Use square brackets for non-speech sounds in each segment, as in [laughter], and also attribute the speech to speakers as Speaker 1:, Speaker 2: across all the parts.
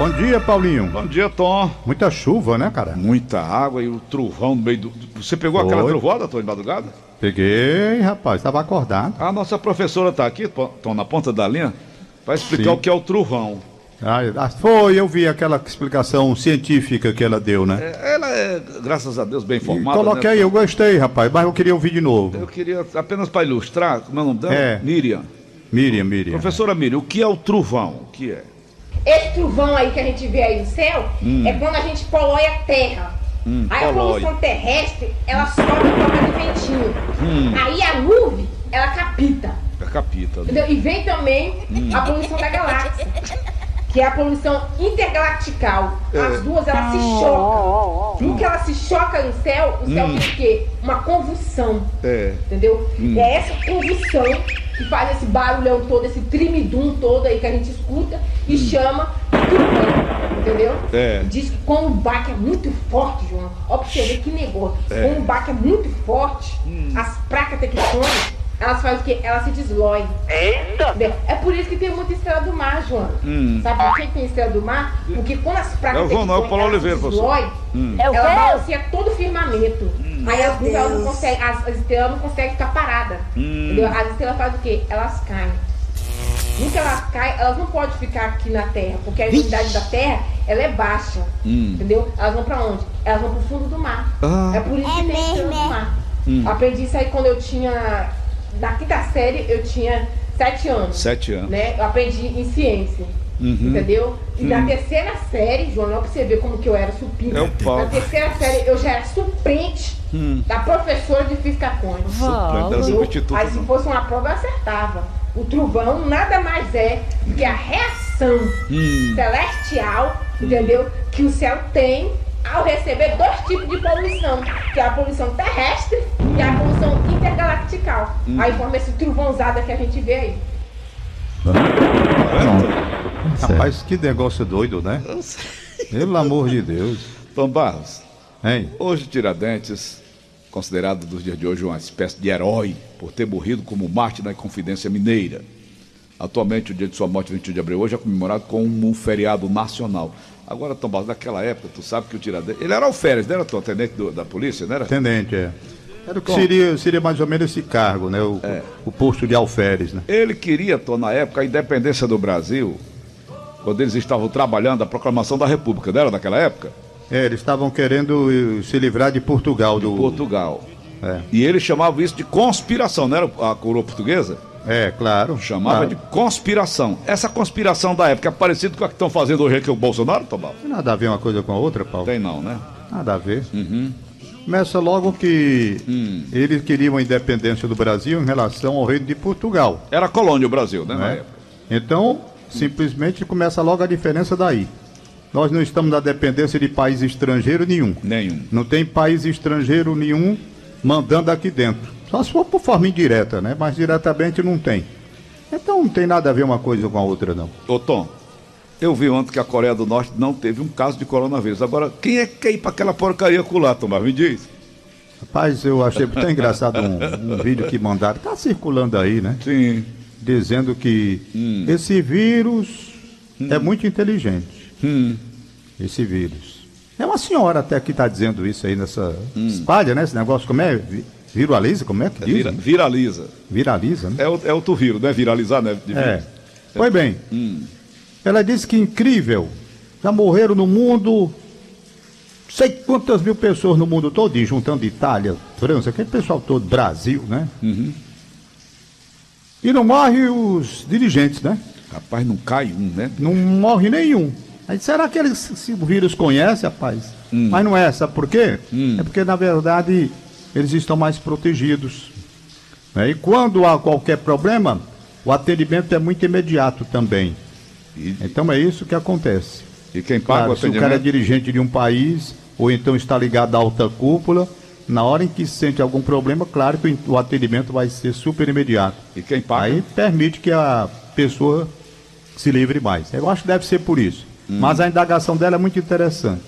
Speaker 1: Bom dia, Paulinho.
Speaker 2: Bom dia, Tom.
Speaker 1: Muita chuva, né, cara?
Speaker 2: Muita água e o trovão no meio do. Você pegou aquela
Speaker 1: Foi.
Speaker 2: trovoada, Tom, de madrugada?
Speaker 1: Peguei, rapaz, tava acordado.
Speaker 2: A nossa professora tá aqui, Tom, na ponta da linha, para explicar
Speaker 1: Sim.
Speaker 2: o que é o trovão.
Speaker 1: Ah, foi, eu vi aquela explicação científica que ela deu, né?
Speaker 2: É, Ela é, graças a Deus, bem
Speaker 1: E
Speaker 2: informada.
Speaker 1: Coloquei,
Speaker 2: né?
Speaker 1: eu gostei, rapaz, mas eu queria ouvir de novo.
Speaker 2: Eu queria, apenas para ilustrar, como é o nome dela?
Speaker 1: É.
Speaker 2: Miriam.
Speaker 1: Miriam, Miriam.
Speaker 2: Professora Miriam, o que é o trovão? O que é?
Speaker 3: Esse trovão aí que a gente vê aí no céu é quando a gente polui a terra.
Speaker 2: Hum,
Speaker 3: aí a
Speaker 2: polui.
Speaker 3: poluição terrestre, ela sobe em forma de ventinho.
Speaker 2: Hum.
Speaker 3: Aí a nuvem, ela capita.
Speaker 2: É capita.
Speaker 3: Entendeu? E vem também a poluição da galáxia. Que é a poluição intergalactical. As duas, elas se chocam. No que ela se choca no céu, o céu tem o quê? Uma convulsão.
Speaker 2: É.
Speaker 3: Entendeu? E é essa convulsão que faz esse barulhão todo, esse trimidum todo aí que a gente escuta e chama trovão. Entendeu?
Speaker 2: É.
Speaker 3: Diz que quando o baque é muito forte, João, ó pra você ver que negócio. Quando o baque é muito forte, as placas tectônicas, elas fazem o quê? Elas se desloem. Eita! É por isso que tem muita estrela do mar, João. Sabe por que que tem estrela do mar? Porque quando as placas
Speaker 2: É é
Speaker 3: se desloem,
Speaker 4: É o
Speaker 3: ela balanceia todo o firmamento. Aí as elas não conseguem, as, as estrelas não conseguem ficar paradas. Entendeu? As estrelas fazem o quê? Elas caem. Que elas caem, elas não podem ficar aqui na Terra, porque a umidade da Terra ela é baixa. Entendeu? Elas vão pra onde? Elas vão pro fundo do mar.
Speaker 2: Ah.
Speaker 3: É por isso que
Speaker 4: É
Speaker 3: tem estrelas
Speaker 4: mesmo,
Speaker 3: do
Speaker 4: é?
Speaker 3: mar. Aprendi isso aí quando eu tinha. Na quinta série eu tinha sete anos.
Speaker 2: Sete anos.
Speaker 3: Né? Eu aprendi em ciência. Entendeu? E na terceira série, João, não pra você ver como que eu era supina.
Speaker 2: É o pau.
Speaker 3: Na terceira série eu já era suplente da professora de física quântica.
Speaker 2: Suplente, substituta,
Speaker 3: Aí se
Speaker 2: não.
Speaker 3: fosse uma prova eu acertava. O trovão nada mais é do que a reação
Speaker 2: Hum.
Speaker 3: celestial, entendeu? Que o céu tem ao receber dois tipos de poluição, que é a poluição terrestre e a poluição intergalactical.
Speaker 2: Hum.
Speaker 3: Aí forma esse trovãozada que a gente vê aí.
Speaker 1: Rapaz, que negócio doido, né? Pelo amor de Deus.
Speaker 2: Tom Barros,
Speaker 1: Hein?
Speaker 2: hoje Tiradentes, considerado dos dias de hoje uma espécie de herói por ter morrido como Marte na Confidência Mineira. Atualmente, o dia de sua morte, 21 de abril, hoje é comemorado como um feriado nacional. Agora, Tom Barros, naquela época, tu sabe que o Tiradentes... Ele era alferes, não era, Tom? Tenente do- da polícia, não era?
Speaker 1: Tenente, é. Era o que seria, seria mais ou menos esse cargo, né? O,
Speaker 2: É.
Speaker 1: o posto de alferes, né?
Speaker 2: Ele queria, Tom, na época, a independência do Brasil, quando eles estavam trabalhando a proclamação da República, não era naquela época?
Speaker 1: É, eles estavam querendo eh, se livrar de Portugal. do
Speaker 2: Portugal.
Speaker 1: É.
Speaker 2: E ele chamava isso de conspiração, não era a coroa portuguesa?
Speaker 1: É, claro.
Speaker 2: Chamava
Speaker 1: claro.
Speaker 2: de conspiração. Essa conspiração da época é parecida com a que estão fazendo hoje aqui o Bolsonaro, Tobal?
Speaker 1: Tem nada a ver uma coisa com a outra, Paulo.
Speaker 2: Tem não, né?
Speaker 1: Nada a ver.
Speaker 2: Uhum.
Speaker 1: Começa logo que
Speaker 2: Hum.
Speaker 1: eles queriam a independência do Brasil em relação ao reino de Portugal.
Speaker 2: Era colônia o Brasil, né? época.
Speaker 1: Então, simplesmente começa logo a diferença daí. Nós não estamos na dependência de país estrangeiro nenhum.
Speaker 2: Nenhum.
Speaker 1: Não tem país estrangeiro nenhum mandando aqui dentro. Só se for por forma indireta, né? Mas diretamente não tem. Então não tem nada a ver uma coisa com a outra, não.
Speaker 2: Ô Tom, eu vi ontem que a Coreia do Norte não teve um caso de coronavírus. Agora, quem é que quer ir pra aquela porcaria colar, Tomás? Me diz.
Speaker 1: Rapaz, eu achei muito engraçado um, um vídeo que mandaram. Tá circulando aí, né?
Speaker 2: Sim.
Speaker 1: Dizendo que
Speaker 2: Hum.
Speaker 1: esse vírus é muito inteligente.
Speaker 2: Hum.
Speaker 1: Esse vírus. É uma senhora até que está dizendo isso aí nessa.
Speaker 2: Hum.
Speaker 1: Espalha, né? Esse negócio, como é? Vi- Viraliza? Como é que diz?
Speaker 2: Vira- viraliza.
Speaker 1: Viraliza, né?
Speaker 2: É, o- é outro vírus, não é viralizar, né?
Speaker 1: É. Pois bem,
Speaker 2: Hum.
Speaker 1: Ela disse que incrível. Já morreram no mundo. Sei quantas mil pessoas no mundo todo, juntando Itália, França, aquele pessoal todo, Brasil, né?
Speaker 2: Uhum.
Speaker 1: E não morre os dirigentes, né?
Speaker 2: Rapaz, não cai um, né?
Speaker 1: Não morre nenhum. Aí será que eles, se o vírus conhece, rapaz? Mas não é, sabe por quê?
Speaker 2: Hum.
Speaker 1: É porque, na verdade, eles estão mais protegidos. né? E quando há qualquer problema, o atendimento é muito imediato também.
Speaker 2: E,
Speaker 1: Então é isso que acontece.
Speaker 2: e quem paga
Speaker 1: Claro,
Speaker 2: o
Speaker 1: se o cara é
Speaker 2: atendimento?
Speaker 1: dirigente de um país, ou então está ligado à alta cúpula, na hora em que sente algum problema, claro que o atendimento vai ser super imediato.
Speaker 2: E quem paga?
Speaker 1: Aí permite que a pessoa se livre mais. Eu acho que deve ser por isso.
Speaker 2: Hum.
Speaker 1: Mas a indagação dela é muito interessante.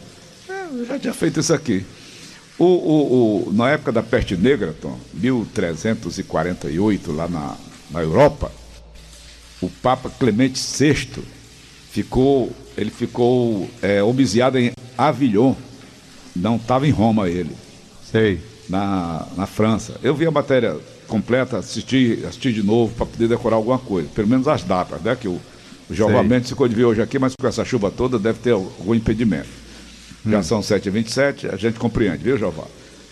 Speaker 2: Eu já tinha feito isso aqui. O, o, o- na época da peste negra, Tom, 1348, lá na, na Europa, o Papa Clemente VI ficou ele ficou é, em Avignon. Não estava em Roma ele.
Speaker 1: Sei.
Speaker 2: Na, na França. Eu vi a matéria completa, assisti, assisti de novo para poder decorar alguma coisa. Pelo menos as datas, né? Que o, o Jeová Mendes ficou de ver hoje aqui, mas com essa chuva toda deve ter algum impedimento. Já hum. são 7h27, a gente compreende, viu, Jeová?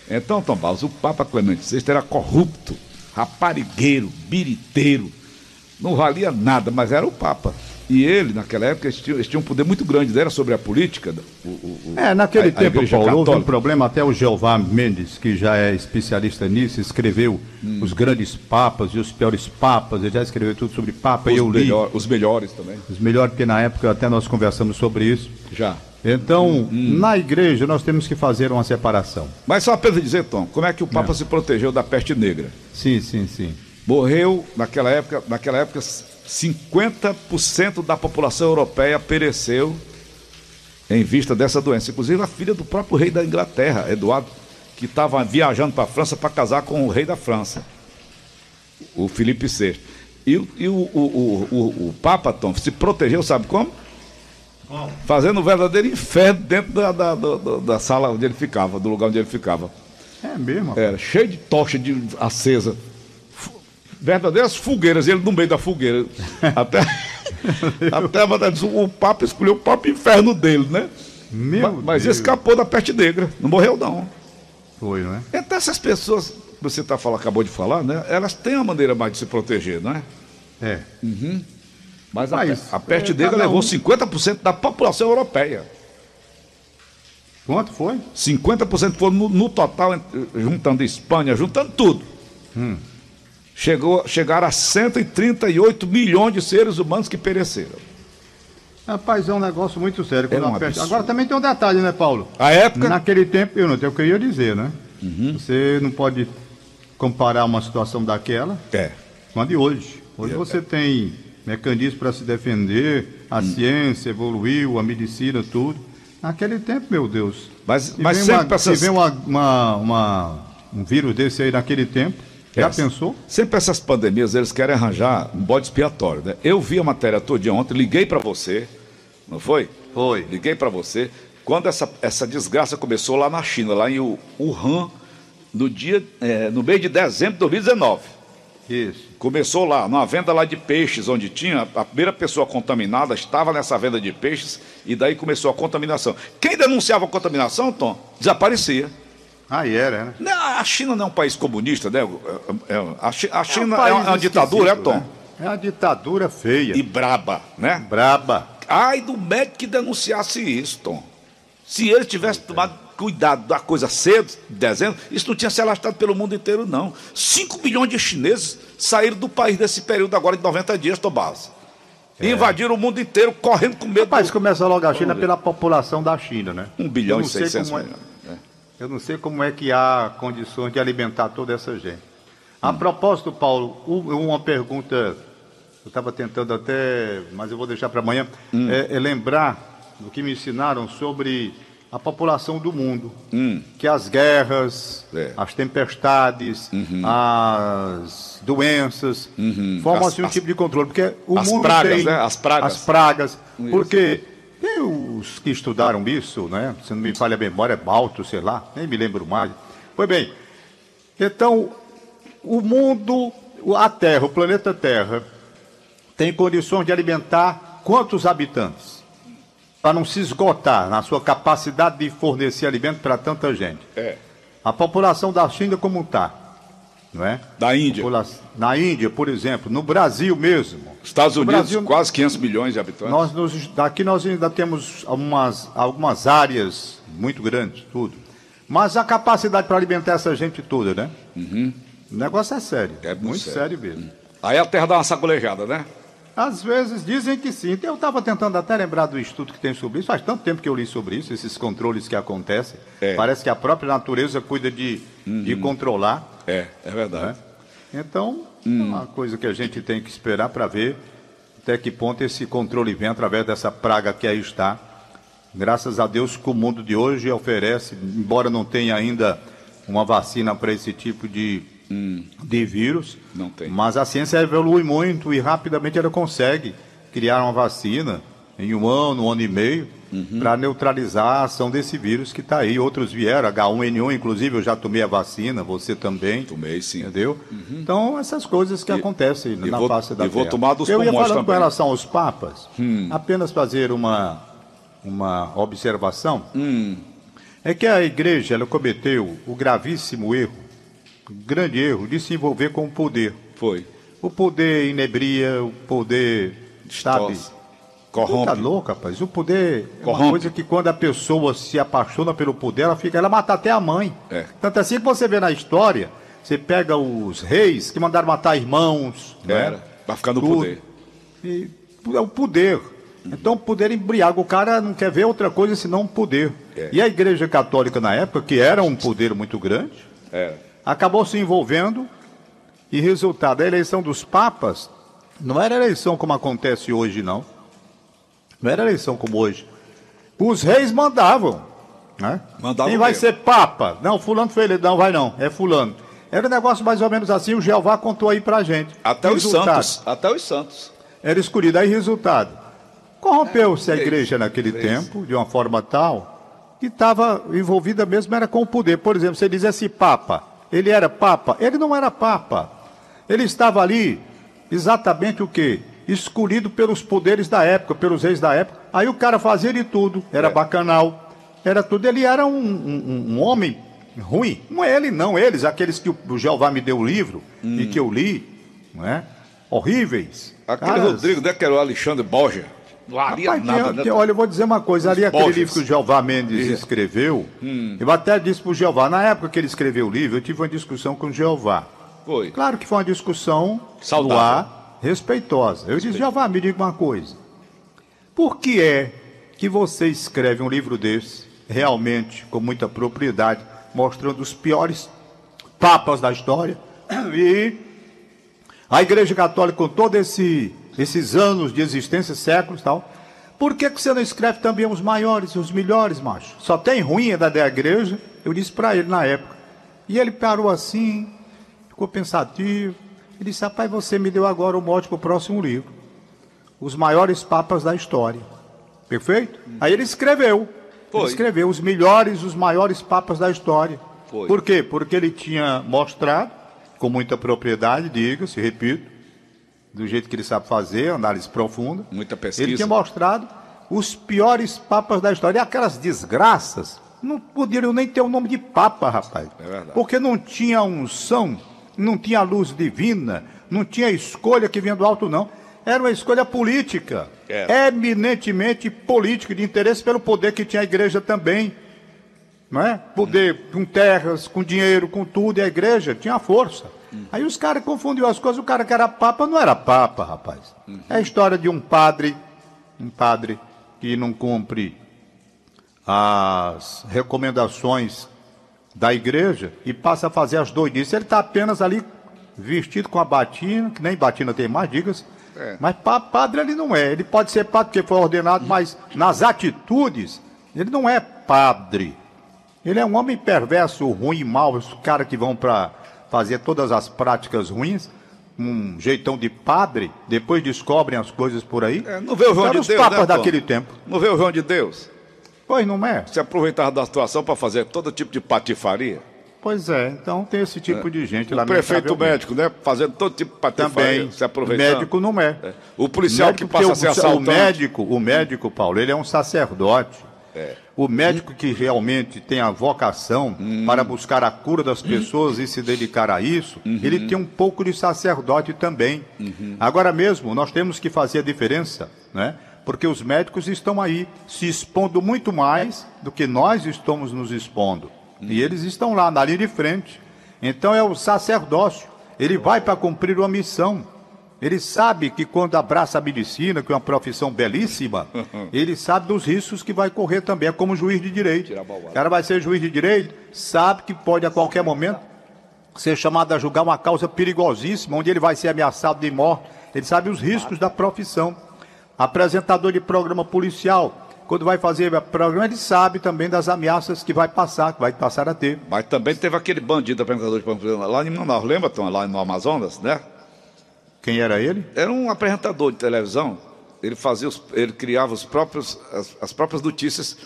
Speaker 2: Então, Tom Barros, o Papa Clemente VI era corrupto, raparigueiro, biriteiro, não valia nada, mas era o Papa. E ele, naquela época, eles tinham, eles tinham um poder muito grande, era sobre a política. O,
Speaker 1: o, é, naquele a, tempo, a Paulo, houve um problema, até o Jeová Mendes, que já é especialista nisso, escreveu hum. os grandes papas e os piores papas, ele já escreveu tudo sobre papa, os e eu li.
Speaker 2: Melhor, os melhores também.
Speaker 1: Os melhores, porque na época até nós conversamos sobre isso.
Speaker 2: Já.
Speaker 1: Então, hum. na igreja, nós temos que fazer uma separação.
Speaker 2: Mas só para dizer, Tom, como é que o Papa Não. se protegeu da peste negra?
Speaker 1: Sim, sim, sim.
Speaker 2: Morreu, naquela época, naquela época 50% da população europeia pereceu em vista dessa doença. Inclusive a filha do próprio rei da Inglaterra, Eduardo, que estava viajando para a França para casar com o rei da França, o Felipe VI. E, e o, o, o, o, Papa Tom se protegeu, sabe como? como? Fazendo um verdadeiro inferno dentro da, da, da, da, sala onde ele ficava, do lugar onde ele ficava.
Speaker 1: É mesmo?
Speaker 2: Era cheio de tocha de acesa verdadeiras fogueiras, ele no meio da fogueira. [laughs] Até, até o Papa escolheu o próprio inferno dele, né? Meu mas, mas escapou da peste negra, não morreu não.
Speaker 1: Foi, não é?
Speaker 2: Então essas pessoas que você tá falando, acabou de falar, né? Elas têm uma maneira mais de se proteger, não é?
Speaker 1: É.
Speaker 2: Uhum. Mas, mas, a, a peste é, negra levou um... 50% da população europeia.
Speaker 1: Quanto foi?
Speaker 2: 50% foi no, no, total, juntando Espanha, juntando tudo. Hum chegou, chegaram a 138 milhões de seres humanos que pereceram.
Speaker 1: Rapaz, é um negócio muito sério. É um Agora também tem um detalhe, né, Paulo?
Speaker 2: A época.
Speaker 1: Naquele tempo, eu não tenho o que eu ia dizer, né? Uhum. Você não pode comparar uma situação daquela
Speaker 2: é.
Speaker 1: com a de hoje. Hoje é. você tem mecanismos para se defender, a hum. ciência evoluiu, a medicina, tudo. Naquele tempo, meu Deus.
Speaker 2: Mas, mas sempre
Speaker 1: uma, essas... se vem uma, uma, uma, um vírus desse aí naquele tempo, já Essa. pensou?
Speaker 2: Sempre essas pandemias, eles querem arranjar um bode expiatório, né? Eu vi a matéria todo dia ontem, liguei para você, não foi?
Speaker 1: Foi.
Speaker 2: Liguei para você. Quando essa, essa desgraça começou lá na China, lá em Wuhan, no dia, é, no mês de dezembro de 2019.
Speaker 1: Isso.
Speaker 2: Começou lá, numa venda lá de peixes, onde tinha a primeira pessoa contaminada, estava nessa venda de peixes, e daí começou a contaminação. Quem denunciava a contaminação, Tom, desaparecia.
Speaker 1: Ah, era, né?
Speaker 2: Não, a China não é um país comunista, né? É, é, a China é, um é uma ditadura, é, Tom? Né?
Speaker 1: É uma ditadura feia.
Speaker 2: E braba, né?
Speaker 1: Braba.
Speaker 2: Ai do médico que denunciasse isso, Tom. Se ele tivesse tomado cuidado da coisa cedo, em dezembro, isso não tinha se alastrado pelo mundo inteiro, não. 5 milhões de chineses saíram do país nesse período agora de 90 dias, Tomás. É. Invadiram o mundo inteiro, correndo com medo.
Speaker 1: Rapaz, do... começa logo a China pela população da China, né?
Speaker 2: 1 bilhão e 600 milhões.
Speaker 1: Eu não sei como é que há condições de alimentar toda essa gente. A hum. propósito, Paulo, uma pergunta, eu estava tentando até, mas eu vou deixar para amanhã, hum. é, é, lembrar do que me ensinaram sobre a população do mundo. Hum. Que as guerras, é. as tempestades, uhum. as doenças, uhum. formam assim um tipo de controle. Porque o
Speaker 2: as
Speaker 1: mundo
Speaker 2: pragas,
Speaker 1: tem
Speaker 2: né? As pragas.
Speaker 1: As pragas. Isso. Porque os que estudaram isso, né? Se não me falha a memória, é Balto, sei lá, nem me lembro mais. Pois bem, então, o mundo, a Terra, o planeta Terra, tem condições de alimentar quantos habitantes? Para não se esgotar na sua capacidade de fornecer alimento para tanta gente.
Speaker 2: É.
Speaker 1: A população da China como está? Não é?
Speaker 2: Da Índia.
Speaker 1: Na Índia, por exemplo, no Brasil mesmo.
Speaker 2: Estados Unidos, Brasil, quase 500 milhões de habitantes.
Speaker 1: Nós, nos, daqui nós ainda temos algumas, algumas áreas muito grandes, tudo. Mas a capacidade para alimentar essa gente toda, né? Uhum. O negócio é sério. É muito, muito sério. sério mesmo.
Speaker 2: Aí a terra dá uma sacolejada, né?
Speaker 1: Às vezes dizem que sim. Eu estava tentando até lembrar do estudo que tem sobre isso. Faz tanto tempo que eu li sobre isso, esses controles que acontecem. É. Parece que a própria natureza cuida de, uhum. de controlar.
Speaker 2: É, é verdade.
Speaker 1: Né? Então, hum. é uma coisa que a gente tem que esperar para ver até que ponto esse controle vem através dessa praga que aí está. Graças a Deus que o mundo de hoje oferece, embora não tenha ainda uma vacina para esse tipo de, hum. de vírus,
Speaker 2: não tem.
Speaker 1: mas a ciência evolui muito e rapidamente ela consegue criar uma vacina em um ano, um ano e meio,
Speaker 2: Uhum.
Speaker 1: para neutralizar a ação desse vírus que está aí. Outros vieram, H1N1, inclusive eu já tomei a vacina, você também.
Speaker 2: Tomei, sim.
Speaker 1: Entendeu? Então, essas coisas que
Speaker 2: E-
Speaker 1: acontecem na
Speaker 2: vou-
Speaker 1: face da
Speaker 2: e vou
Speaker 1: terra.
Speaker 2: tomar dos
Speaker 1: Eu ia falando com
Speaker 2: também.
Speaker 1: relação aos papas, apenas fazer uma, uma observação. É que a igreja ela cometeu o gravíssimo erro, o grande erro, de se envolver com o poder.
Speaker 2: Foi.
Speaker 1: O poder inebria, o poder, sabe?
Speaker 2: Corrompe.
Speaker 1: Tá louco, rapaz. O poder é
Speaker 2: Corrompe.
Speaker 1: uma coisa que quando a pessoa se apaixona pelo poder, ela fica, ela mata até a mãe.
Speaker 2: É.
Speaker 1: Tanto assim que você vê na história, você pega os reis que mandaram matar irmãos, né?
Speaker 2: Era. Pra ficar no
Speaker 1: Tudo.
Speaker 2: poder.
Speaker 1: E é o poder. Então o poder embriaga. O cara não quer ver outra coisa senão o poder.
Speaker 2: É.
Speaker 1: E a igreja católica na época, que era um poder muito grande,
Speaker 2: Era.
Speaker 1: acabou se envolvendo e resultado, a eleição dos papas não era eleição como acontece hoje, não. Não era eleição como hoje. Os reis mandavam. Né?
Speaker 2: Mandavam
Speaker 1: Quem vai
Speaker 2: mesmo.
Speaker 1: ser papa? Não, fulano foi eleito. Não, vai não. É fulano. Era um negócio mais ou menos assim, o Jeová contou aí pra gente.
Speaker 2: Até os
Speaker 1: Resultado,
Speaker 2: santos. Até os santos.
Speaker 1: Era escolhido. Aí, resultado. Corrompeu-se a
Speaker 2: é
Speaker 1: igreja
Speaker 2: isso,
Speaker 1: naquele
Speaker 2: é
Speaker 1: tempo, de uma forma tal, que estava envolvida mesmo era com o poder. Por exemplo, você diz esse Papa, ele era Papa? Ele não era Papa. Ele estava ali exatamente o quê? Escolhido pelos poderes da época, pelos reis da época. Aí o cara fazia de tudo, era
Speaker 2: É.
Speaker 1: bacanal, era tudo. Ele era um, um- um homem ruim. Não é ele, não. Eles, aqueles que o Jeová me deu o livro e que eu li, não é? Horríveis.
Speaker 2: Aquele
Speaker 1: Caras-
Speaker 2: Rodrigo, né, que era o Alexandre valia
Speaker 1: Rapaz,
Speaker 2: nada, né?
Speaker 1: olha, eu vou dizer uma coisa. Ali, aquele
Speaker 2: Borges.
Speaker 1: livro que o Jeová Mendes
Speaker 2: Isso. Hum.
Speaker 1: escreveu, eu até disse para o Jeová, na época que ele escreveu o livro, eu tive uma discussão com o Jeová.
Speaker 2: Foi.
Speaker 1: Claro que foi uma discussão
Speaker 2: Saudável.
Speaker 1: no ar, respeitosa. Eu disse, Jeová, me diga uma coisa. Por que é que você escreve um livro desse, realmente, com muita propriedade, mostrando os piores papas da história, [clears throat] e a Igreja Católica, com todos esse, esses anos de existência, séculos e tal, por que, que você não escreve também os maiores, os melhores, macho? Só tem ruim da da igreja? Eu disse para ele na época. E ele parou assim, ficou pensativo. Ele disse, rapaz, você me deu agora o mote para o próximo livro. Os maiores papas da história. Perfeito? Aí ele escreveu.
Speaker 2: Foi.
Speaker 1: Ele escreveu os melhores, os maiores papas da história.
Speaker 2: Foi.
Speaker 1: Por quê? Porque ele tinha mostrado, com muita propriedade, diga-se, repito, do jeito que ele sabe fazer, análise profunda.
Speaker 2: Muita pesquisa.
Speaker 1: Ele tinha mostrado os piores papas da história. E aquelas desgraças não poderiam nem ter o nome de papa, rapaz.
Speaker 2: É verdade.
Speaker 1: Porque não tinha unção, não tinha luz divina, não tinha escolha que vinha do alto, não. Era uma escolha política.
Speaker 2: Era.
Speaker 1: Eminentemente política, de interesse pelo poder que tinha a igreja também. Não é? Poder com terras, com dinheiro, com tudo, e a igreja tinha força. Aí os caras confundiam as coisas, o cara que era papa não era papa, rapaz. É a história de um padre, um padre que não cumpre as recomendações da igreja e passa a fazer as doidices. Ele está apenas ali vestido com a batina, que nem batina tem mais, diga-se.
Speaker 2: É.
Speaker 1: Mas pa- padre ele não é. Ele pode ser padre porque foi ordenado, mas nas atitudes, ele não é padre. Ele é um homem perverso, ruim, mau, os caras que vão para fazer todas as práticas ruins, um jeitão de padre, depois descobrem as coisas por aí.
Speaker 2: É, não vê o João
Speaker 1: Eram
Speaker 2: de
Speaker 1: os
Speaker 2: Deus,
Speaker 1: papas
Speaker 2: né,
Speaker 1: daquele tempo.
Speaker 2: Não vê o João de Deus?
Speaker 1: Pois não é?
Speaker 2: Se aproveitava da situação para fazer todo tipo de patifaria.
Speaker 1: Pois é, então tem esse tipo de gente lá
Speaker 2: O prefeito médico, né? Fazendo todo tipo de patifaria,
Speaker 1: também.
Speaker 2: se aproveitando.
Speaker 1: Médico não é.
Speaker 2: É. O policial
Speaker 1: Médico,
Speaker 2: que passa a ser assaltante.
Speaker 1: O médico, o médico, Paulo, ele é um sacerdote.
Speaker 2: É.
Speaker 1: O médico que realmente tem a vocação
Speaker 2: Hum.
Speaker 1: para buscar a cura das pessoas e se dedicar a isso,
Speaker 2: Uhum.
Speaker 1: ele tem um pouco de sacerdote também. Agora mesmo, nós temos que fazer a diferença, né? Porque os médicos estão aí se expondo muito mais do que nós estamos nos expondo. E eles estão lá na linha de frente. Então é o sacerdócio. Ele vai para cumprir uma missão. Ele sabe que quando abraça a medicina, que é uma profissão belíssima, [laughs] ele sabe dos riscos que vai correr também, é como juiz de direito. O cara vai ser juiz de direito, sabe que pode a qualquer momento ser chamado a julgar uma causa perigosíssima, onde ele vai ser ameaçado de morte. Ele sabe os riscos da profissão. Apresentador de programa policial, quando vai fazer programa, ele sabe também das ameaças que vai passar, que vai passar a ter.
Speaker 2: Mas também teve aquele bandido apresentador de programa lá em Manaus, lembra, Tom? Lá no Amazonas, né?
Speaker 1: Quem era ele?
Speaker 2: Era um apresentador de televisão. ele fazia, os, ele criava os próprios, as, as próprias notícias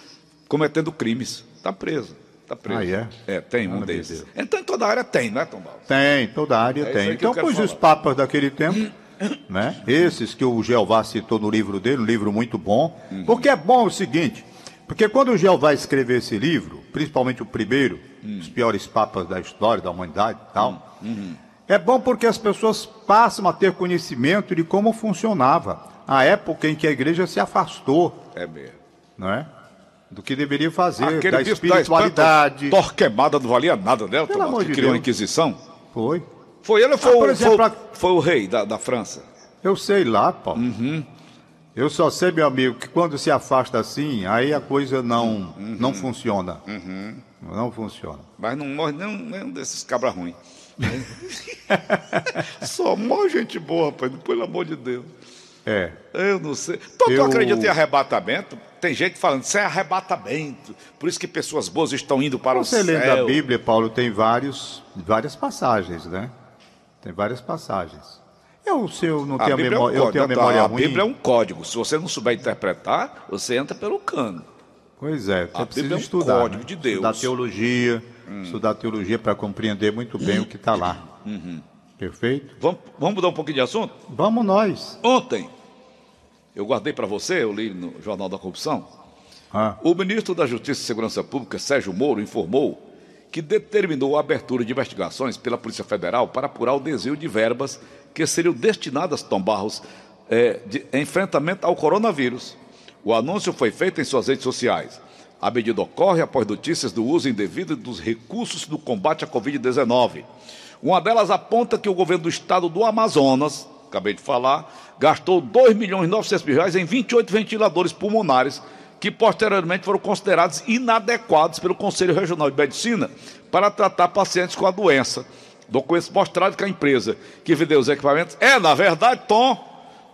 Speaker 2: cometendo crimes. Está preso. Está preso.
Speaker 1: Ah, é?
Speaker 2: É, tem um desses. Então em toda área tem, não é, Tom Baldo?
Speaker 1: Tem, toda área
Speaker 2: É
Speaker 1: tem. Então, pois os
Speaker 2: falar.
Speaker 1: papas daquele tempo, né? Esses que o Jeová citou no livro dele, um livro muito bom.
Speaker 2: Uhum.
Speaker 1: Porque é bom o seguinte, porque quando o Jeová escreveu esse livro, principalmente o primeiro,
Speaker 2: Hum.
Speaker 1: os piores papas da história, da humanidade e tal,
Speaker 2: Uhum.
Speaker 1: é bom porque as pessoas passam a ter conhecimento de como funcionava a época em que a igreja se afastou,
Speaker 2: É mesmo.
Speaker 1: não é? Do que deveria fazer,
Speaker 2: Aquele
Speaker 1: da
Speaker 2: da
Speaker 1: espiritualidade.
Speaker 2: Espanha, Torquemada não valia nada, né,
Speaker 1: Pelo amor
Speaker 2: Que
Speaker 1: de
Speaker 2: criou a
Speaker 1: Deus.
Speaker 2: Inquisição.
Speaker 1: Foi.
Speaker 2: Foi ele ou foi,
Speaker 1: Ah,
Speaker 2: o-
Speaker 1: exemplo,
Speaker 2: foi,
Speaker 1: a-
Speaker 2: foi o rei da, da França?
Speaker 1: Eu sei lá, Paulo.
Speaker 2: Uhum.
Speaker 1: Eu só sei, meu amigo, que quando se afasta assim, aí a coisa não,
Speaker 2: Uhum.
Speaker 1: não funciona. Não funciona.
Speaker 2: Mas não morre nenhum, nenhum desses cabra ruim. [laughs] Só morre gente boa, rapaz, pelo amor de Deus.
Speaker 1: É.
Speaker 2: Eu não sei. Então, tu
Speaker 1: Eu-
Speaker 2: acredita em arrebatamento? Tem gente falando, isso é arrebatamento. Por isso que pessoas boas estão indo para
Speaker 1: Você
Speaker 2: o
Speaker 1: lendo
Speaker 2: céu.
Speaker 1: a Bíblia, Paulo, tem vários, várias passagens, né? Tem várias passagens. Eu, se eu não
Speaker 2: A
Speaker 1: tenho a,
Speaker 2: Bíblia, é um
Speaker 1: memória, eu tenho a memória
Speaker 2: a
Speaker 1: ruim.
Speaker 2: Bíblia é um código. Se você não souber interpretar, você entra pelo cano.
Speaker 1: Pois é,
Speaker 2: A
Speaker 1: você precisa
Speaker 2: Bíblia é um
Speaker 1: estudar.
Speaker 2: código
Speaker 1: né?
Speaker 2: de Deus.
Speaker 1: Estudar teologia,
Speaker 2: Hum.
Speaker 1: estudar teologia para compreender muito bem o que está lá.
Speaker 2: Uhum.
Speaker 1: Perfeito?
Speaker 2: Vamos, vamos mudar um pouquinho de assunto?
Speaker 1: Vamos nós.
Speaker 2: Ontem, eu guardei para você, eu li no Jornal da Corrupção,
Speaker 1: Ah,
Speaker 2: O ministro da Justiça e Segurança Pública, Sérgio Moro, informou que determinou a abertura de investigações pela Polícia Federal para apurar o desvio de verbas que seriam destinadas, Tom Barros, eh, de enfrentamento ao coronavírus. O anúncio foi feito em suas redes sociais. A medida ocorre após notícias do uso indevido dos recursos do combate à Covid-19. Uma delas aponta que o governo do estado do Amazonas, acabei de falar, gastou 2 milhões e 900 mil reais em 28 ventiladores pulmonares que posteriormente foram considerados inadequados pelo Conselho Regional de Medicina para tratar pacientes com a doença. Documentos mostraram que a empresa que vendeu os equipamentos é, na verdade, Tom,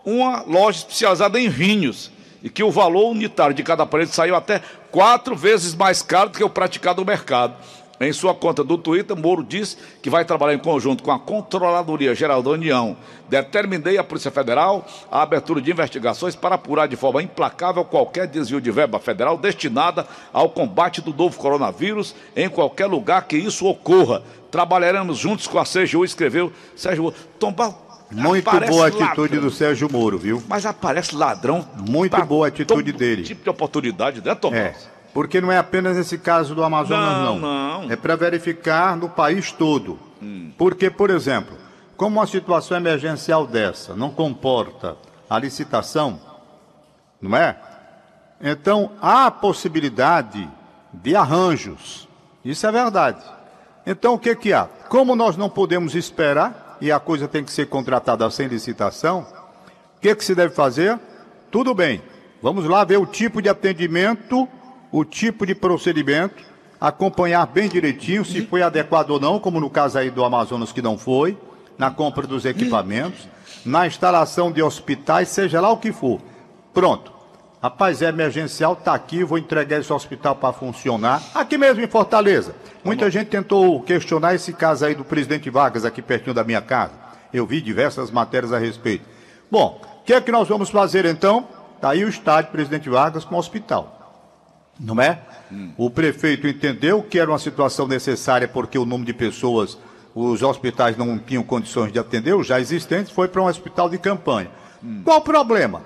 Speaker 2: uma loja especializada em vinhos e que o valor unitário de cada aparelho saiu até quatro vezes mais caro do que o praticado no mercado. Em sua conta do Twitter, Moro diz que vai trabalhar em conjunto com a Controladoria Geral da União. Determinei à Polícia Federal a abertura de investigações para apurar de forma implacável qualquer desvio de verba federal destinada ao combate do novo coronavírus em qualquer lugar que isso ocorra. Trabalharemos juntos com a CGU, escreveu Sérgio Moro. Tom Barros,
Speaker 1: muito
Speaker 2: aparece
Speaker 1: boa a atitude
Speaker 2: ladrão.
Speaker 1: do Sérgio Moro, viu?
Speaker 2: Mas aparece ladrão.
Speaker 1: Muito boa a atitude dele.
Speaker 2: tipo de oportunidade, né, Tom?
Speaker 1: É, porque não é apenas esse caso do Amazonas,
Speaker 2: Não,
Speaker 1: não.
Speaker 2: não.
Speaker 1: É para verificar no país todo. Porque, por exemplo, como uma situação emergencial dessa não comporta a licitação, não é? Então, há possibilidade de arranjos. Isso é verdade. Então, o que, que há? Como nós não podemos esperar, e a coisa tem que ser contratada sem licitação, o que, que se deve fazer? Tudo bem, vamos lá ver o tipo de atendimento, o tipo de procedimento, acompanhar bem direitinho se foi adequado ou não, como no caso aí do Amazonas que não foi, na compra dos equipamentos, na instalação de hospitais, seja lá o que for. Pronto. Rapaz, é emergencial, tá aqui, vou entregar esse hospital para funcionar. Aqui mesmo em Fortaleza. Muita gente tentou questionar esse caso aí do presidente Vargas aqui pertinho da minha casa. Eu vi diversas matérias a respeito. Bom, o que é que nós vamos fazer então? Está aí o estádio Presidente Vargas com o hospital. Não é? O prefeito entendeu que era uma situação necessária porque o número de pessoas, os hospitais não tinham condições de atender, os já existentes, foi para um hospital de campanha. Qual o problema?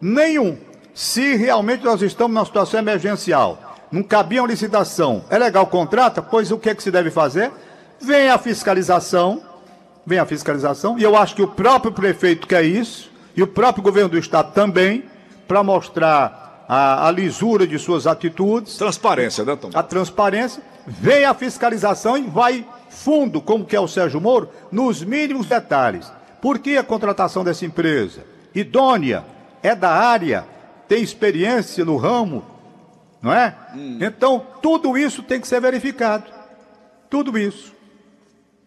Speaker 1: Nenhum. Se realmente nós estamos numa situação emergencial, não cabia uma licitação, é legal contrata? Pois o que é que se deve fazer? Vem a fiscalização, vem a fiscalização, e eu acho que o próprio prefeito quer isso, e o próprio governo do estado também, para mostrar a, a lisura de suas atitudes,
Speaker 2: Transparência, né, Tom?
Speaker 1: a transparência, vem a fiscalização e vai fundo, como que é o Sérgio Moro, nos mínimos detalhes. Por que a contratação dessa empresa? Idônea, é da área, tem experiência no ramo, não é? Então, tudo isso tem que ser verificado. Tudo isso.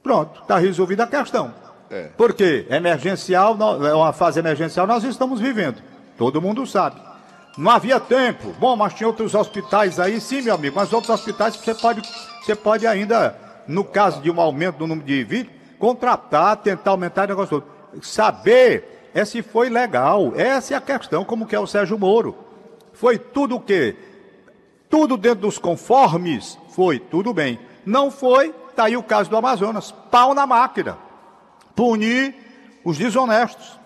Speaker 1: Pronto, está resolvida a questão.
Speaker 2: É.
Speaker 1: Porque emergencial, é uma fase emergencial nós estamos vivendo. Todo mundo sabe. Não havia tempo. Bom, mas tinha outros hospitais aí, sim, meu amigo. Mas outros hospitais você pode, você pode ainda, no caso de um aumento do número de vítimas, contratar, tentar aumentar o negócio todo. Saber é se foi legal. Essa é a questão, como que é o Sérgio Moro. Foi tudo o quê? Tudo dentro dos conformes? Foi, tudo bem. Não foi, tá aí o caso do Amazonas. Pau na máquina. Punir os desonestos.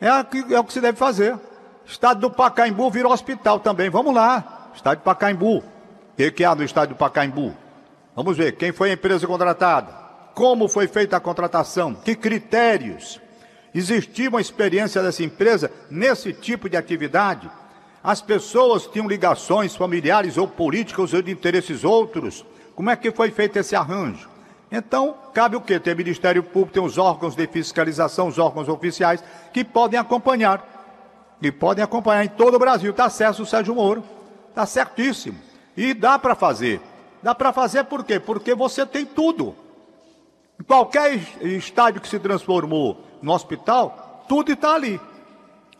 Speaker 1: É, é o que se deve fazer. Estado do Pacaembu virou hospital também. Vamos lá. Estado do Pacaembu. O que, há no estado do Pacaembu? Vamos ver quem foi a empresa contratada, como foi feita a contratação, que critérios. Existia uma experiência dessa empresa nesse tipo de atividade? As pessoas tinham ligações familiares ou políticas ou de interesses outros? Como é que foi feito esse arranjo? Então, cabe o quê? Tem Ministério Público, tem os órgãos de fiscalização, os órgãos oficiais, que podem acompanhar. E podem acompanhar em todo o Brasil. Está certo o Sérgio Moro. Está certíssimo. E dá para fazer. Dá para fazer por quê? Porque você tem tudo. Em qualquer estádio que se transformou no hospital, tudo está ali.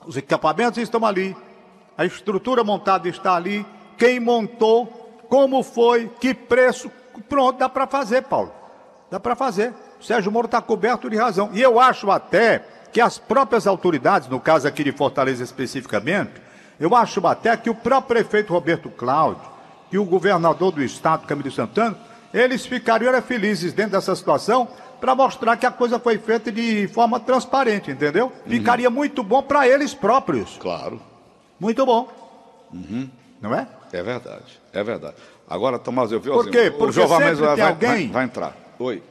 Speaker 1: Os equipamentos estão ali. A estrutura montada está ali. Quem montou, como foi, que preço. Pronto, dá para fazer, Paulo. Dá para fazer. O Sérgio Moro está coberto de razão. E eu acho até que as próprias autoridades, no caso aqui de Fortaleza especificamente, eu acho até que o próprio prefeito Roberto Cláudio e o governador do estado, Camilo Santana, eles ficariam felizes dentro dessa situação para mostrar que a coisa foi feita de forma transparente, entendeu? Uhum. Ficaria muito bom para eles próprios.
Speaker 2: Claro.
Speaker 1: Muito bom.
Speaker 2: Uhum.
Speaker 1: Não é?
Speaker 2: É verdade, é verdade. Agora, Tomás, eu vi
Speaker 1: Por quê? Porque o sempre vai, tem alguém... Vai,
Speaker 2: vai, entrar. Oi.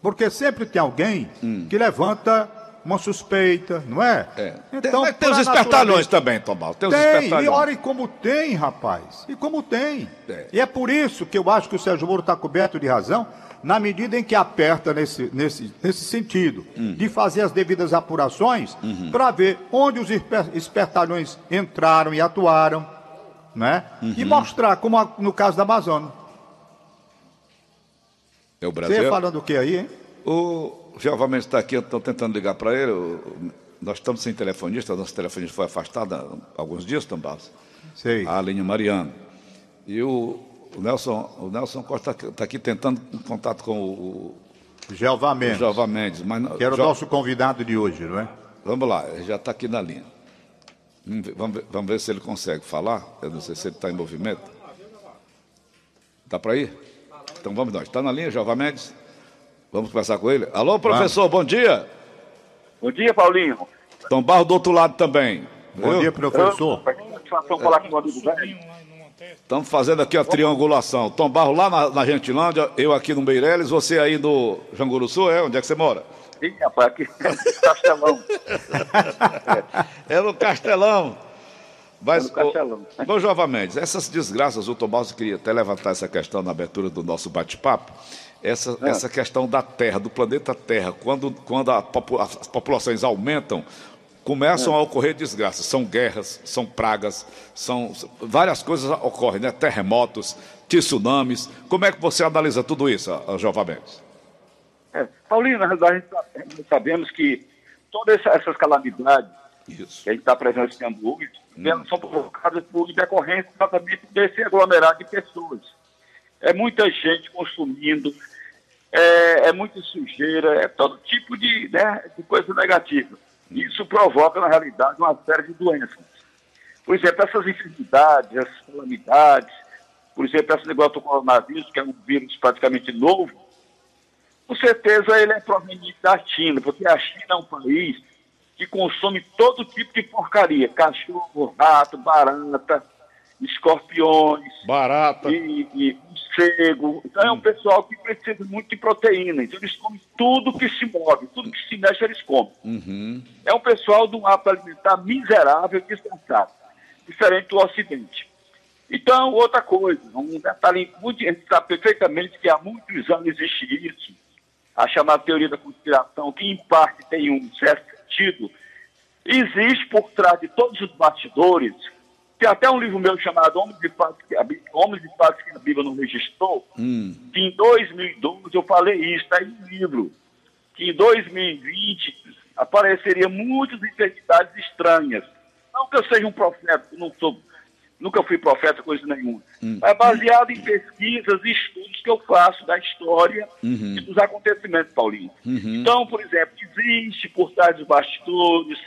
Speaker 1: Porque sempre tem alguém hum. que levanta uma suspeita, não é?
Speaker 2: é. Então, tem, tem os espertalhões também, Tomás.
Speaker 1: Tem, tem e olha como tem, rapaz. E como tem. É. E é por isso que eu acho que o Sérgio Moro está coberto de razão, na medida em que aperta nesse, nesse, nesse sentido, hum. de fazer as devidas apurações uhum. para ver onde os espertalhões entraram e atuaram, né? Uhum. E mostrar, como no caso da Amazônia.
Speaker 2: É o Brasil.
Speaker 1: Você falando o que aí, hein?
Speaker 2: O Jeová Mendes está aqui, estou tentando ligar para ele. Nós estamos sem telefonista, nosso telefonista foi afastado há alguns dias, Tambás.
Speaker 1: Sei.
Speaker 2: A Aline Mariano. E o, o, Nelson, o Nelson Costa está tá aqui tentando um contato com o,
Speaker 1: Jeová Mendes.
Speaker 2: O Jeová Mendes. Mas,
Speaker 1: que era o nosso convidado de hoje, não é?
Speaker 2: Vamos lá, ele já está aqui na linha. Vamos ver, vamos ver, se ele consegue falar. Eu não sei se ele está em movimento. Está para ir? Então vamos nós. Está na linha, Jeová Mendes? Vamos conversar com ele. Alô, professor, bom dia.
Speaker 4: Bom dia, Paulinho.
Speaker 2: Tom Barro do outro lado também.
Speaker 1: Bom dia, professor.
Speaker 2: Estamos fazendo aqui a triangulação. Tom Barro lá na, na Gentilândia, eu aqui no Meireles, você aí no Janguruçu, é? Onde é que você mora?
Speaker 4: Sim, rapaz, aqui no Castelão.
Speaker 2: é no Castelão. Mas, é no Castelão. Bom, Jovem Mendes, essas desgraças, o Tomás queria até levantar essa questão na abertura do nosso bate-papo essa, é. essa questão da Terra, do planeta Terra, quando, quando as populações aumentam, começam é. a ocorrer desgraças. São guerras, são pragas, são várias coisas ocorrem, né? terremotos, tsunamis. Como é que você analisa tudo isso, Jovem Mendes?
Speaker 4: É, Paulinho, na realidade, nós sabemos que todas essas calamidades
Speaker 2: isso.
Speaker 4: que a gente está presenciando hoje hum. são provocadas por decorrência exatamente desse aglomerado de pessoas. É muita gente consumindo, é, é muita sujeira, é todo tipo de, né, de coisa negativa. Isso provoca, na realidade, uma série de doenças. Por exemplo, essas enfermidades, essas calamidades, por exemplo, esse negócio do coronavírus, que é um vírus praticamente novo, com certeza ele é proveniente da China, porque a China é um país que consome todo tipo de porcaria, cachorro, rato, barata, escorpiões,
Speaker 2: barata
Speaker 4: e, e morcego. Então é um pessoal que precisa muito de proteína. Então eles comem tudo que se move, tudo que se mexe eles comem.
Speaker 2: Uhum.
Speaker 4: É um pessoal de um hábito alimentar miserável e descansado, diferente do Ocidente. Então, outra coisa, um detalhe muito, a gente sabe perfeitamente que há muitos anos existe isso, a chamada teoria da conspiração, que em parte tem um certo sentido, existe por trás de todos os bastidores tem até um livro meu chamado Homens de Fatos que a, Homens de Fatos que a Bíblia não registrou,
Speaker 2: hum.
Speaker 4: que em 2012 eu falei isso, está aí no livro, que em 2020 apareceria muitas enfermidades estranhas. Não que eu seja um profeta, não sou, nunca fui profeta, coisa nenhuma. Hum. É baseado em pesquisas e estudos que eu faço da história
Speaker 2: uhum.
Speaker 4: e dos acontecimentos, Paulinho.
Speaker 2: Uhum.
Speaker 4: Então, por exemplo, existe por trás dos bastidores,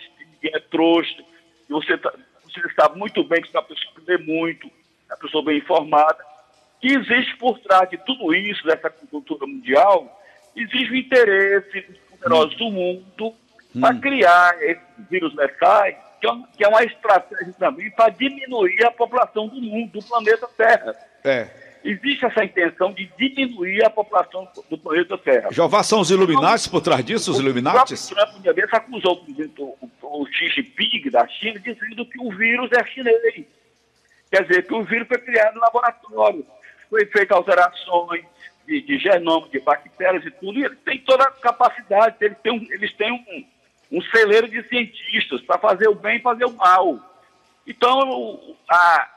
Speaker 4: é trouxa, e você, tá, você sabe muito bem que é uma pessoa que lê muito, é uma pessoa bem informada, que existe por trás de tudo isso, dessa cultura mundial, existe o interesse dos poderosos do mundo para criar esses vírus letais, que é, uma, que é uma estratégia também para diminuir a população do mundo, do planeta Terra.
Speaker 2: É.
Speaker 4: Existe essa intenção de diminuir a população do planeta Terra.
Speaker 2: Jeová são os Illuminati por trás disso, os Illuminati?
Speaker 4: O Trump, uma vez, acusou o o, o Xi Jinping da China, dizendo que o vírus é chinês. Quer dizer, que o vírus foi criado no laboratório, foi feita alterações de, de genoma, de bactérias e tudo, e ele tem toda a capacidade, eles têm um, eles têm um, um celeiro de cientistas para fazer o bem e fazer o mal. Então, a,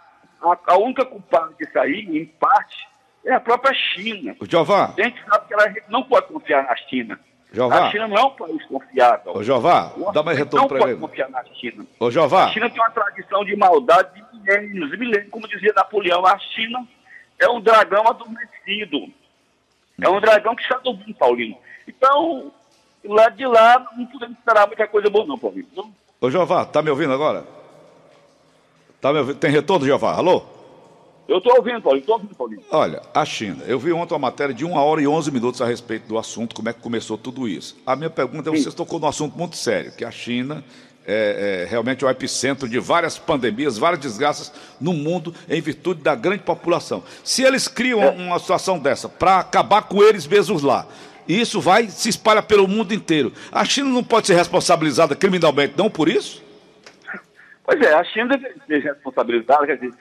Speaker 4: a, a única culpada disso aí, em parte, é a própria China.
Speaker 2: O Jeová.
Speaker 4: A gente sabe que ela não pode confiar na China.
Speaker 2: Jeová.
Speaker 4: A China não é um país confiável.
Speaker 2: Ô, Jeová, dá mais retorno para ele.
Speaker 4: Não pode confiar na China.
Speaker 2: Ô, Jeová.
Speaker 4: A China tem uma tradição de maldade de milênios e milênios. Como dizia Napoleão, a China é um dragão adormecido. É um dragão que está dormindo, Paulinho. Então, lá de lá, não podemos esperar muita coisa boa, não, Paulinho. Não?
Speaker 2: Ô, Jeová, tá me ouvindo agora? Tá me? Tem retorno, Jeová? Alô?
Speaker 4: Eu estou ouvindo, Paulinho, estou ouvindo, Paulinho.
Speaker 2: Olha, a China. Eu vi ontem uma matéria de uma hora e onze minutos a respeito do assunto, como é que começou tudo isso. A minha pergunta é: você tocou num assunto muito sério, que a China é, é, realmente o epicentro de várias pandemias, várias desgraças no mundo em virtude da grande população. Se eles criam
Speaker 4: É.
Speaker 2: uma situação dessa para acabar com eles mesmos lá, e isso vai se espalha pelo mundo inteiro. A China não pode ser responsabilizada criminalmente, não por isso?
Speaker 4: Pois é, a China deveria ser responsabilizada, quer dizer,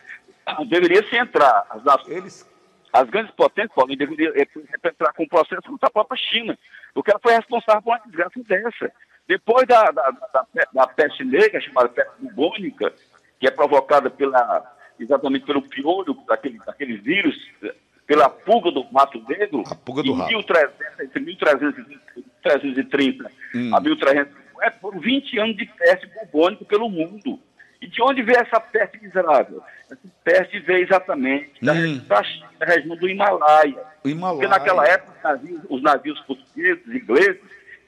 Speaker 4: deveria se entrar. As,
Speaker 2: Eles.
Speaker 4: as grandes potências, Paulinho, deveriam eh, entrar com um processo contra a própria China, porque ela foi responsável por uma desgraça dessa. Depois da, da, da, da peste negra, chamada peste bubônica, que é provocada pela, exatamente pelo piolho daquele, daquele vírus, pela pulga do mato negro,
Speaker 2: A pulga do
Speaker 4: em
Speaker 2: rato.
Speaker 4: 1300, entre 1330
Speaker 2: Hum.
Speaker 4: a 1350, foram 20 anos de peste bubônica pelo mundo. E de onde veio essa peste miserável? Essa peste veio exatamente da,
Speaker 2: Hum.
Speaker 4: da da região do Himalaia.
Speaker 2: Himalaia.
Speaker 4: Porque naquela época, os navios, os navios portugueses, ingleses,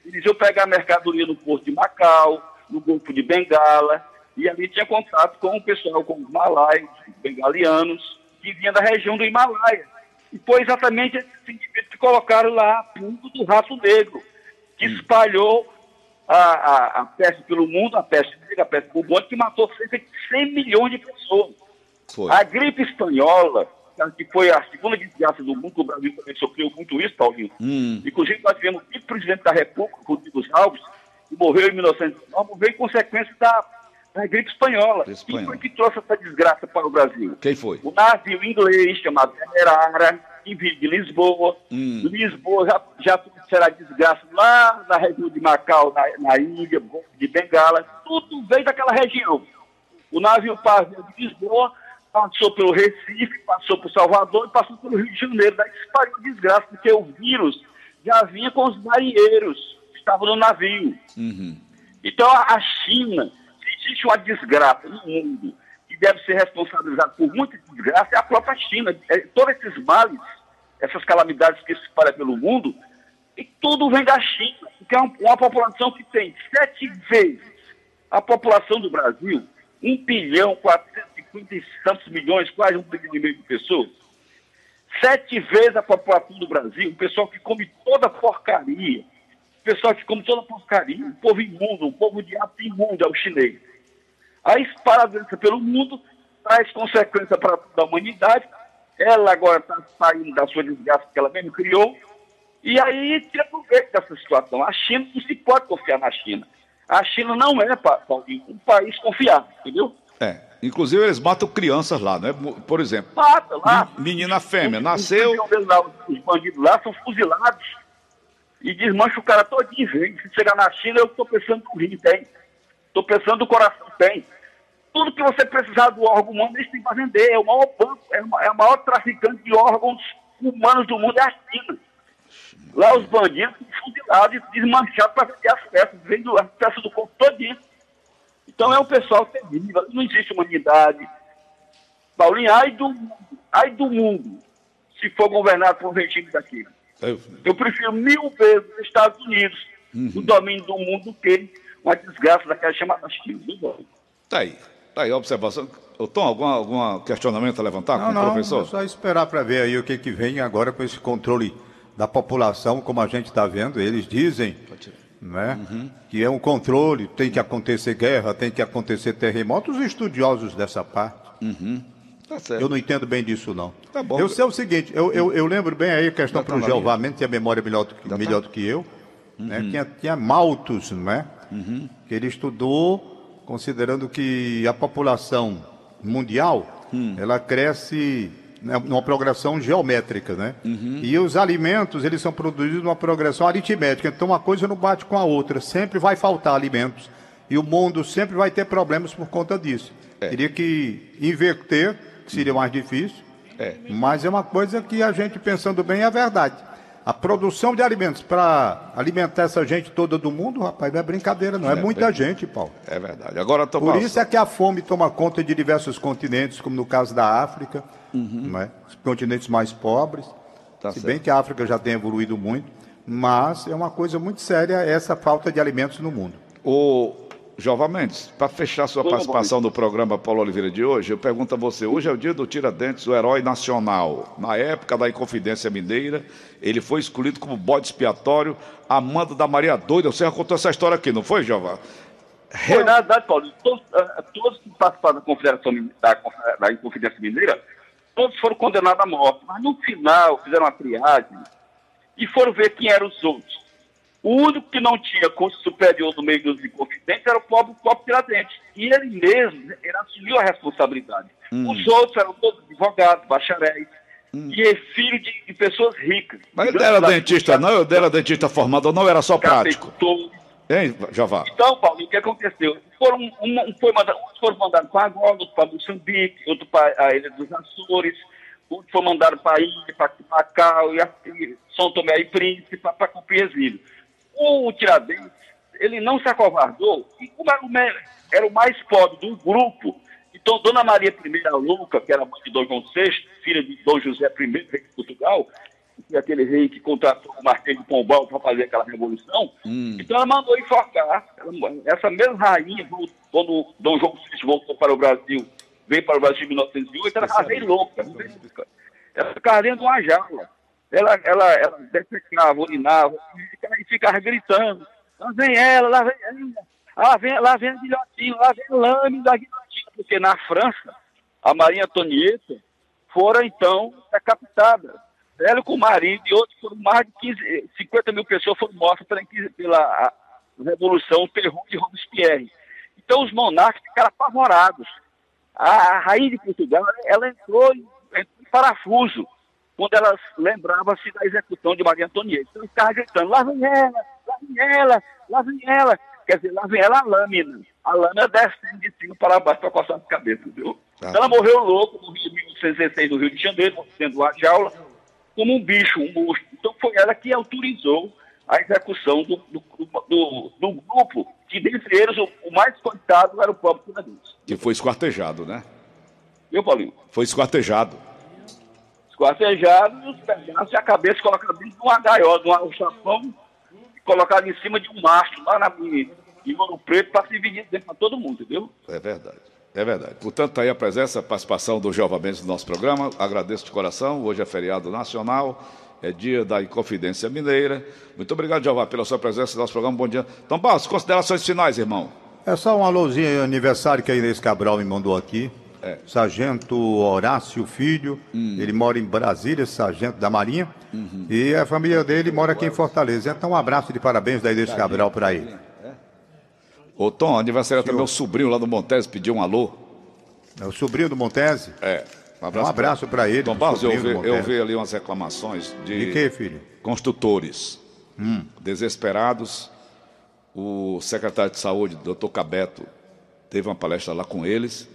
Speaker 4: eles iam pegar mercadoria no porto de Macau, no Golfo de Bengala, e ali tinha contato com o pessoal, com os malaios, os bengalianos, que vinha da região do Himalaia. E foi exatamente esses indivíduos que colocaram lá a punga do rato negro, que espalhou a, a, a peste pelo mundo, a peste negra, a peste bubônica, que matou cerca de 100 milhões de pessoas.
Speaker 2: Foi.
Speaker 4: A gripe espanhola, que foi a segunda desgraça do mundo, o Brasil também sofreu muito isso, Paulinho.
Speaker 2: Hum.
Speaker 4: Inclusive, nós tivemos o presidente da República, Rodrigo Alves, que morreu em 1919, morreu em consequência da, da gripe espanhola. Quem foi que trouxe essa desgraça para o Brasil?
Speaker 2: Quem foi?
Speaker 4: O navio inglês chamado Demerara, vive de Lisboa.
Speaker 2: Hum.
Speaker 4: Lisboa já, já será desgraça lá na região de Macau, na, na Índia, de Bengala. Tudo veio daquela região. O navio partiu de Lisboa, passou pelo Recife, passou por Salvador e passou pelo Rio de Janeiro. Daí espalhou desgraça, porque o vírus já vinha com os marinheiros que estavam no navio.
Speaker 2: Uhum.
Speaker 4: Então, a China, se existe uma desgraça no mundo deve ser responsabilizada por muita desgraça, é a própria China. É, todos esses males, essas calamidades que se espalham pelo mundo, e tudo vem da China, que é uma, uma população que tem sete vezes a população do Brasil, 1 bilhão, 450 e tantos milhões, quase um bilhão e meio de pessoas. Sete vezes a população do Brasil, o pessoal que come toda porcaria, o pessoal que come toda porcaria, um povo imundo, um povo de ato imundo é o chinês. Aí espalha a doença pelo mundo, traz consequência para a humanidade, ela agora está saindo da sua desgraça que ela mesmo criou, e aí tira proveito dessa situação. A China não se pode confiar na China. A China não é, Pa- Paulinho, um país confiável, entendeu?
Speaker 2: É. Inclusive, eles matam crianças lá, né? Por exemplo,
Speaker 4: Mata lá.
Speaker 2: menina fêmea,
Speaker 4: Os-
Speaker 2: nasceu.
Speaker 4: Os, bandidos lá, são fuzilados e desmancha o cara todinho. Se chegar na China, eu estou pensando no rim, tem. Estou pensando no coração, tem. Tudo que você precisar do órgão humano, eles têm para vender. É o maior banco, é o é o maior traficante de órgãos humanos do mundo, é a China. Lá os bandidos são fuzilados desmanchados para vender as peças. Vende as peças do corpo todinho. Então é um pessoal terrível, não existe humanidade. Paulinho, ai do, ai do mundo se for governado por um regime daquele.
Speaker 2: Eu
Speaker 4: prefiro mil vezes os Estados Unidos,
Speaker 2: Uhum.
Speaker 4: o domínio do mundo, do que uma desgraça daquela chamada China.
Speaker 2: Tá aí. Tá aí a observação. Tom, algum, algum questionamento a levantar
Speaker 1: não,
Speaker 2: com
Speaker 1: não,
Speaker 2: o professor?
Speaker 1: É só esperar para ver aí o que, que vem agora com esse controle da população, como a gente está vendo. Eles dizem né, uhum. que é um controle, tem que acontecer guerra, tem que acontecer terremotos. Os estudiosos dessa parte.
Speaker 2: Uhum. Tá
Speaker 1: eu não entendo bem disso, não. Tá bom. Eu sei o seguinte, eu, eu, eu lembro bem aí a questão para o Jeová, mesmo tem a memória melhor do que, tá melhor do que eu. Né, uhum. Né, tinha, tinha Malthus, né, uhum. que ele estudou considerando que a população mundial hum. ela cresce né, numa progressão geométrica, né? Uhum. E os alimentos, eles são produzidos numa progressão aritmética. Então, uma coisa não bate com a outra. Sempre vai faltar alimentos. E o mundo sempre vai ter problemas por conta disso. É. Teria que inverter, que seria mais difícil. É. Mas é uma coisa que a gente, pensando bem, é verdade. A produção de alimentos para alimentar essa gente toda do mundo, rapaz, não é brincadeira, não. É, é muita bem... gente, Paulo.
Speaker 2: É verdade. Agora,
Speaker 1: Por isso é que a fome toma conta de diversos continentes, como no caso da África, uhum. é? os continentes mais pobres. Tá Se certo. bem que a África já tem evoluído muito, mas é uma coisa muito séria essa falta de alimentos no mundo.
Speaker 2: O, Jova Mendes, para fechar sua participação no programa Paulo Oliveira de hoje, eu pergunto a você: hoje é o dia do Tiradentes, o herói nacional. Na época da Inconfidência Mineira, ele foi escolhido como bode expiatório, amando da Maria Doida. Você já contou essa história aqui, não foi, Jova?
Speaker 4: Foi, na verdade, Paulo, todos, uh, todos que participaram da Confederação da, da Inconfidência Mineira, todos foram condenados à morte. Mas no final, fizeram uma triagem e foram ver quem eram os outros. O único que não tinha curso superior no meio dos inconfidentes era o pobre, pobre Tiradentes. E ele mesmo, ele assumiu a responsabilidade. Hum. Os outros eram todos advogados, bacharéis, hum. e é filho de, de, pessoas ricas.
Speaker 2: Mas ele era dentista, não? Ele era dentista formado ou não era só prático? Hein, Javá?
Speaker 4: Então, Paulo, o que aconteceu? Foram, um, foi mandado, uns foram mandados para Angola, outros para Moçambique, outro para a Ilha dos Açores, outro foi mandado para a Ilha, para Macau, e, São Tomé e Príncipe, para Copiezinho o Tiradentes, ele não se acovardou, e como era o, era mais pobre do grupo, então Dona Maria I Luca, que era mãe de Dom João VI, filha de Dom José I, rei de Portugal, que é aquele rei que contratou o Marquês de Pombal para fazer aquela revolução, hum. então ela mandou enforcar. Essa mesma rainha, quando Dom João VI voltou para o Brasil, veio para o Brasil em 1908, ela ficava meio louca, ela ficava dentro de uma jaula ela, ela, ela defecava, urinava e ficava gritando. Lá vem ela, lá vem ela, lá vem, lá vem a guilhotina, lá vem a lâmina da guilhotina, porque na França, a Maria Antonieta fora então decapitada. Ela com o marido e outros foram mais de 15, 50 mil pessoas foram mortas pela, pela Revolução, terror de Robespierre. Então os monarcas ficaram apavorados. A, a rainha de Portugal, ela entrou em, em parafuso quando ela lembrava-se da execução de Maria Antonieta. Então, ficava gritando, lá vem ela, lá vem ela, lá vem ela. Quer dizer, lá vem ela a lâmina. A lâmina descendo de cima para baixo para coçar a cabeça, viu? Ah. Ela morreu louco no Rio de 1816, no Rio de Janeiro, sendo uma jaula, como um bicho, um monstro. Então foi ela que autorizou a execução do, do, do, do grupo, que dentre eles o, o, mais coitado era o próprio Tiradentes.
Speaker 2: Que foi esquartejado, né?
Speaker 4: Eu, Paulinho?
Speaker 2: Foi esquartejado
Speaker 4: esquartejado e os pedaços e a cabeça colocada dentro de uma gaiola, de um chapão, colocado em cima de um mastro lá na, em, em Ouro Preto para se dividir dentro para todo mundo, entendeu?
Speaker 2: É verdade. É verdade. Portanto, está aí a presença, a participação do Jeová Mendes no nosso programa. Agradeço de coração. Hoje é feriado nacional, é dia da Inconfidência Mineira. Muito obrigado, Jeová, pela sua presença no nosso programa. Bom dia. Então, Barros, considerações finais, irmão.
Speaker 1: É só um alôzinho aniversário que a Inês Cabral me mandou aqui. É. Sargento Horácio Filho, hum. ele mora em Brasília, sargento da Marinha, uhum. e a família dele mora aqui em Fortaleza. Então, um abraço de parabéns da Inês Cabral para ele. É.
Speaker 2: Ô Tom, aniversário também, meu sobrinho lá do Montese pediu um alô.
Speaker 1: É o sobrinho do Montese?
Speaker 2: É.
Speaker 1: Um abraço, um abraço para ele.
Speaker 2: Tom Barros, eu vi, eu vi ali umas reclamações de.
Speaker 1: De quê, filho?
Speaker 2: Construtores. Hum. Desesperados. O secretário de saúde, doutor Cabeto, teve uma palestra lá com eles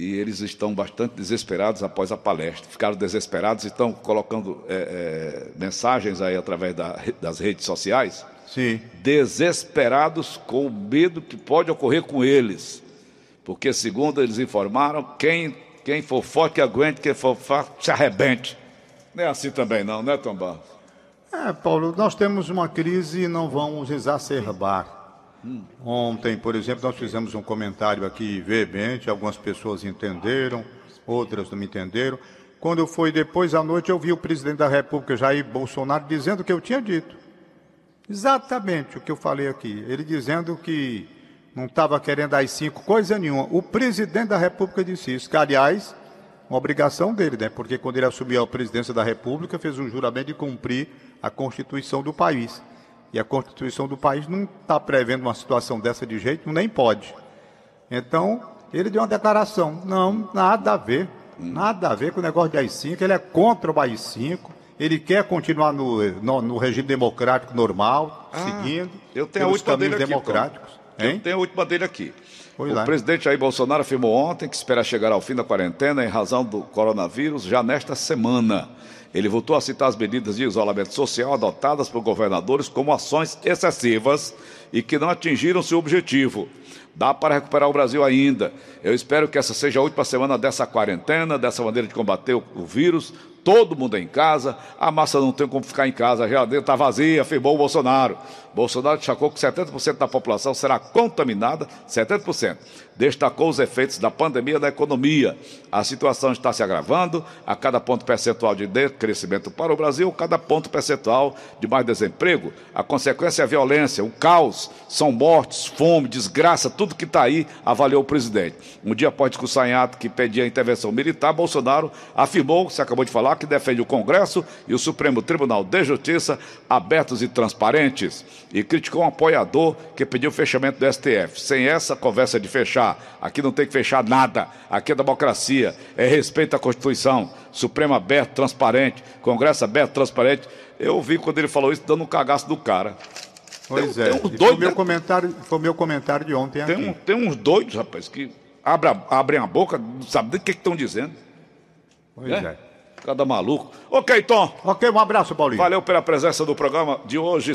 Speaker 2: e eles estão bastante desesperados após a palestra. Ficaram desesperados e estão colocando é, é, mensagens aí através da, das redes sociais.
Speaker 1: Sim.
Speaker 2: Desesperados com o medo que pode ocorrer com eles. Porque, segundo eles informaram, quem, quem for forte que aguente, quem for fraco se arrebente. Não é assim também não, né, Tom Barros?
Speaker 1: É, Paulo, nós temos uma crise e não vamos exacerbar. Ontem, por exemplo, nós fizemos um comentário aqui veemente, algumas pessoas entenderam, outras não entenderam. Quando foi depois à noite, eu vi o presidente da República, Jair Bolsonaro, dizendo o que eu tinha dito. Exatamente o que eu falei aqui. Ele dizendo que não estava querendo as cinco, coisa nenhuma. O presidente da República disse isso, que, aliás, uma obrigação dele, né? Porque quando ele assumiu a presidência da República, fez um juramento de cumprir a Constituição do país. E a Constituição do país não está prevendo uma situação dessa de jeito, nem pode. Então, ele deu uma declaração. Não, nada a ver. Nada a ver com o negócio de AI-5, ele é contra o AI-5, ele quer continuar no, no, no regime democrático normal, ah, seguindo
Speaker 2: eu tenho pelos caminhos democráticos. Aqui, eu tenho a última dele aqui. Pois o é. presidente Jair Bolsonaro afirmou ontem que espera chegar ao fim da quarentena em razão do coronavírus já nesta semana. Ele voltou a citar as medidas de isolamento social adotadas por governadores como ações excessivas e que não atingiram seu objetivo. Dá para recuperar o Brasil ainda. Eu espero que essa seja a última semana dessa quarentena, dessa maneira de combater o, o vírus. Todo mundo é em casa, a massa não tem como ficar em casa, a geladeira está vazia, afirmou o Bolsonaro. Bolsonaro destacou que 70% da população será contaminada, 70%. Destacou os efeitos da pandemia na economia. A situação está se agravando, a cada ponto percentual de crescimento para o Brasil, cada ponto percentual de mais desemprego. A consequência é a violência, o caos, são mortes, fome, desgraça, tudo que está aí, avaliou o presidente. Um dia após discussão em ato que pedia intervenção militar, Bolsonaro afirmou, você acabou de falar, que defende o Congresso e o Supremo Tribunal de Justiça abertos e transparentes e criticou um apoiador que pediu o fechamento do STF. Sem essa conversa de fechar, aqui não tem que fechar nada. Aqui é democracia, é respeito à Constituição, Supremo aberto, transparente, Congresso aberto, transparente. Eu ouvi quando ele falou isso dando um cagaço do cara.
Speaker 1: Pois tem, é, tem uns doidos, foi, meu comentário, foi meu comentário de ontem
Speaker 2: tem, um, tem uns doidos, rapaz, que abrem, abrem a boca, não sabem o que estão dizendo. Pois é. é. Cada maluco. Ok, Tom.
Speaker 1: Ok, um abraço, Paulinho.
Speaker 2: Valeu pela presença do programa de hoje.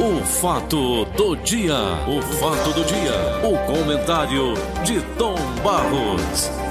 Speaker 5: O fato do dia. O fato do dia. O comentário de Tom Barros.